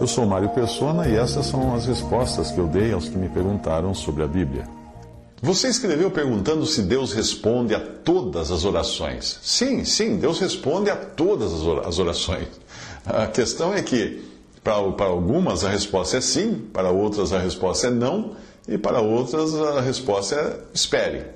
Eu sou Mário Persona e essas são as respostas que eu dei aos que me perguntaram sobre a Bíblia. Você escreveu perguntando se Deus responde a todas as orações. Sim, sim, Deus responde a todas as orações. A questão é que, para, algumas, a resposta é sim, para outras, a resposta é não, e para outras, a resposta é espere.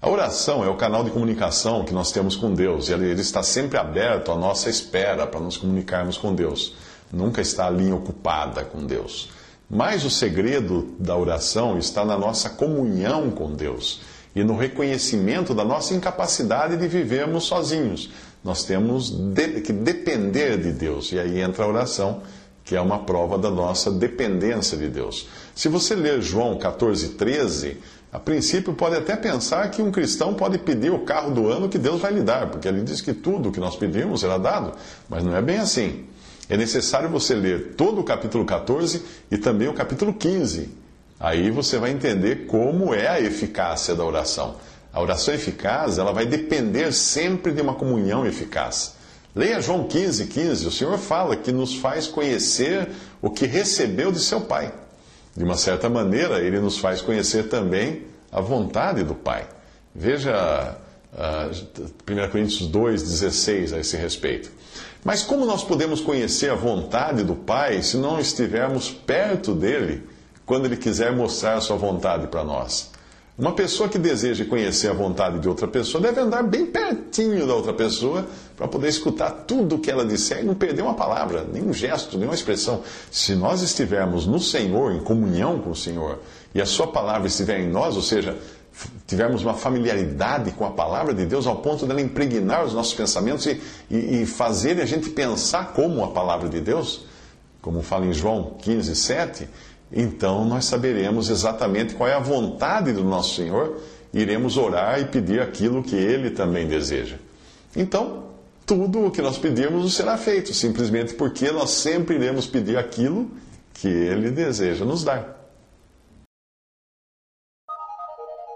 A oração é o canal de comunicação que nós temos com Deus, e ele está sempre aberto à nossa espera para nos comunicarmos com Deus. Nunca está a linha ocupada com Deus. Mas o segredo da oração está na nossa comunhão com Deus e no reconhecimento da nossa incapacidade de vivermos sozinhos. Nós temos que depender de Deus. E aí entra a oração, que é uma prova da nossa dependência de Deus. Se você ler João 14, 13, a princípio pode até pensar que um cristão pode pedir o carro do ano que Deus vai lhe dar, porque ele diz que tudo o que nós pedimos será dado. Mas não é bem assim é necessário você ler todo o capítulo 14 e também o capítulo 15. Aí você vai entender como é a eficácia da oração. A oração eficaz, ela vai depender sempre de uma comunhão eficaz. Leia João 15, 15. O Senhor fala que nos faz conhecer o que recebeu de seu Pai. De uma certa maneira, ele nos faz conhecer também a vontade do Pai. Veja 1 Coríntios 2, 16 a esse respeito. Mas como nós podemos conhecer a vontade do Pai se não estivermos perto dele quando ele quiser mostrar a sua vontade para nós? Uma pessoa que deseja conhecer a vontade de outra pessoa deve andar bem pertinho da outra pessoa para poder escutar tudo o que ela disser e não perder uma palavra, nenhum gesto, nenhuma expressão. Se nós estivermos no Senhor, em comunhão com o Senhor, e a Sua palavra estiver em nós, ou seja, tivermos uma familiaridade com a palavra de Deus ao ponto dela impregnar os nossos pensamentos e, e, e fazer a gente pensar como a palavra de Deus, como fala em João 15, 7, então nós saberemos exatamente qual é a vontade do nosso Senhor e iremos orar e pedir aquilo que Ele também deseja. Então, tudo o que nós pedirmos será feito, simplesmente porque nós sempre iremos pedir aquilo que Ele deseja nos dar.